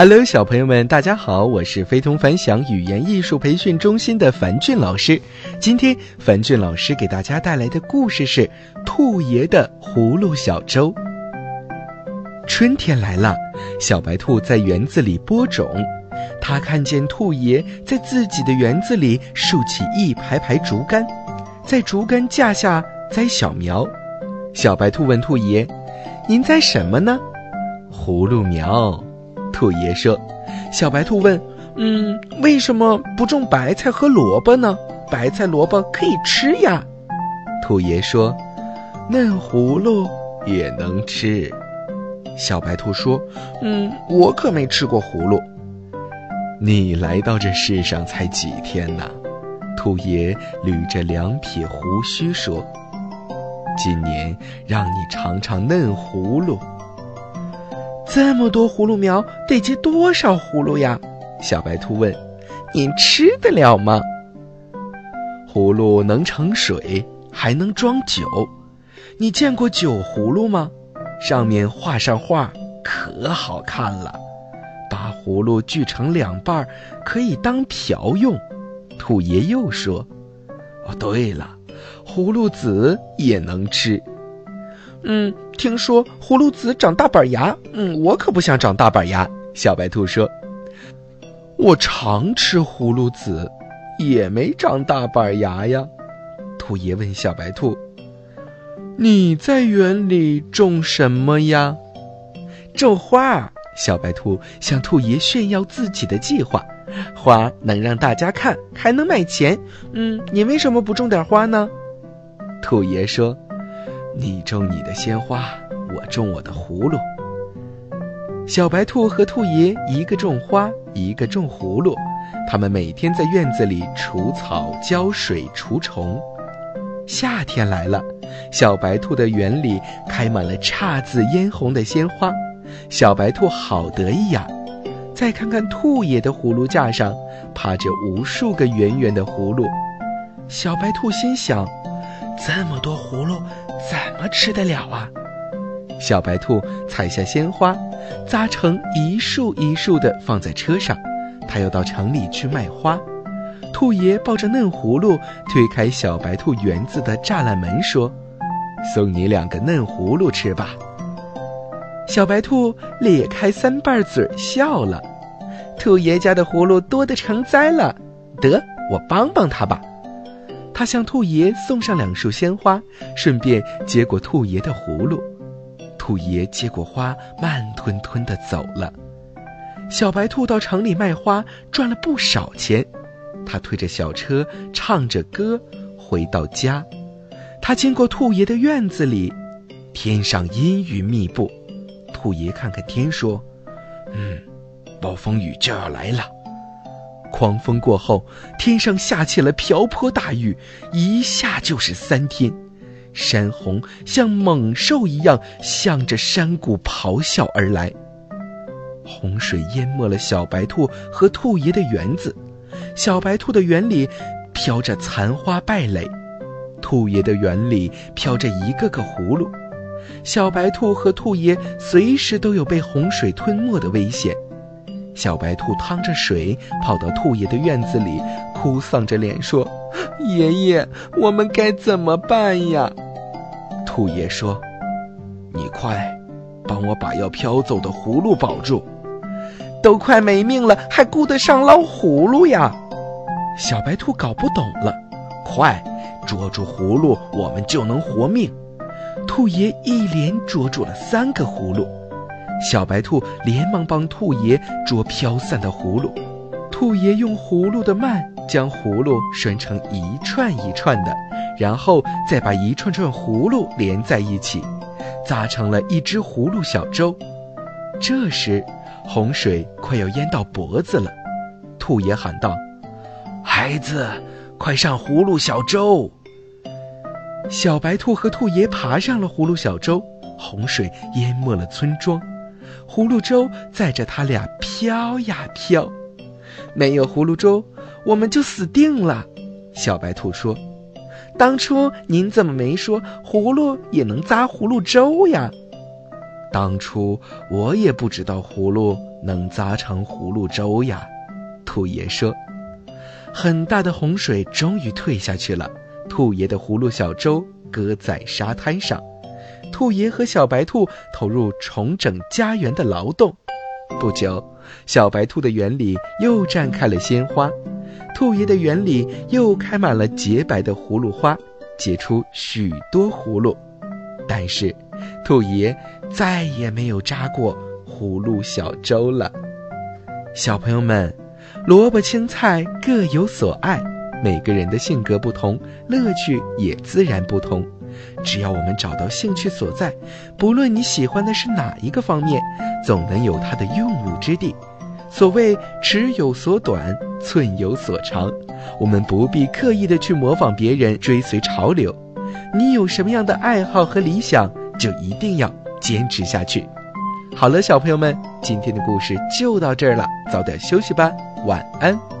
Hello，小朋友们，大家好，我是非同凡响语言艺术培训中心的樊俊老师。今天，樊俊老师给大家带来的故事是《兔爷的葫芦小粥》。春天来了，小白兔在园子里播种。它看见兔爷在自己的园子里竖起一排排竹竿，在竹竿架下栽小苗。小白兔问兔爷：“您栽什么呢？”“葫芦苗。”兔爷说。小白兔问：“嗯，为什么不种白菜和萝卜呢？白菜、萝卜可以吃呀。”兔爷说：“嫩葫芦也能吃。”小白兔说：“嗯，我可没吃过葫芦。”你来到这世上才几天呢？兔爷捋着两撇胡须说：“今年让你尝尝嫩葫芦。这么多葫芦苗，得结多少葫芦呀？”小白兔问：“您吃得了吗？”葫芦能盛水，还能装酒。你见过酒葫芦吗？上面画上画，可好看了。把葫芦锯成两半，可以当瓢用。兔爷又说：“哦，对了，葫芦籽也能吃。嗯，听说葫芦籽长大板牙。嗯，我可不想长大板牙。”小白兔说：“我常吃葫芦籽，也没长大板牙呀。”兔爷问小白兔：“你在园里种什么呀？”种花。小白兔向兔爷炫耀自己的计划，花能让大家看，还能卖钱。嗯，你为什么不种点花呢？兔爷说：“你种你的鲜花，我种我的葫芦。”小白兔和兔爷一个种花，一个种葫芦，他们每天在院子里除草、浇水、除虫。夏天来了，小白兔的园里开满了姹紫嫣红的鲜花。小白兔好得意呀！再看看兔爷的葫芦架上，趴着无数个圆圆的葫芦。小白兔心想：这么多葫芦，怎么吃得了啊？小白兔采下鲜花，扎成一束一束的放在车上，它要到城里去卖花。兔爷抱着嫩葫芦，推开小白兔园子的栅栏门，说：“送你两个嫩葫芦吃吧。”小白兔咧开三瓣嘴笑了，兔爷家的葫芦多得成灾了，得我帮帮他吧。他向兔爷送上两束鲜花，顺便接过兔爷的葫芦。兔爷接过花，慢吞吞地走了。小白兔到城里卖花，赚了不少钱。他推着小车，唱着歌，回到家。他经过兔爷的院子里，天上阴云密布。兔爷看看天，说：“嗯，暴风雨就要来了。狂风过后，天上下起了瓢泼大雨，一下就是三天。山洪像猛兽一样向着山谷咆哮而来，洪水淹没了小白兔和兔爷的园子。小白兔的园里飘着残花败蕾，兔爷的园里飘着一个个葫芦。”小白兔和兔爷随时都有被洪水吞没的危险。小白兔趟着水跑到兔爷的院子里，哭丧着脸说：“爷爷，我们该怎么办呀？”兔爷说：“你快帮我把要飘走的葫芦保住，都快没命了，还顾得上捞葫芦呀？”小白兔搞不懂了，快捉住葫芦，我们就能活命。兔爷一连捉住了三个葫芦，小白兔连忙帮兔爷捉飘散的葫芦。兔爷用葫芦的蔓将葫芦拴成一串一串的，然后再把一串串葫芦连在一起，扎成了一只葫芦小舟。这时，洪水快要淹到脖子了，兔爷喊道：“孩子，快上葫芦小舟！”小白兔和兔爷爬上了葫芦小舟，洪水淹没了村庄，葫芦粥载着他俩飘呀飘。没有葫芦粥，我们就死定了。小白兔说：“当初您怎么没说葫芦也能扎葫芦粥呀？”当初我也不知道葫芦能扎成葫芦粥呀。”兔爷说。很大的洪水终于退下去了，兔爷的葫芦小舟搁在沙滩上。兔爷和小白兔投入重整家园的劳动。不久，小白兔的园里又绽开了鲜花，兔爷的园里又开满了洁白的葫芦花，结出许多葫芦。但是，兔爷再也没有扎过葫芦小舟了。小朋友们，萝卜青菜各有所爱，每个人的性格不同，乐趣也自然不同。只要我们找到兴趣所在，不论你喜欢的是哪一个方面，总能有它的用武之地。所谓尺有所短，寸有所长，我们不必刻意的去模仿别人，追随潮流。你有什么样的爱好和理想，就一定要坚持下去。好了，小朋友们，今天的故事就到这儿了，早点休息吧，晚安。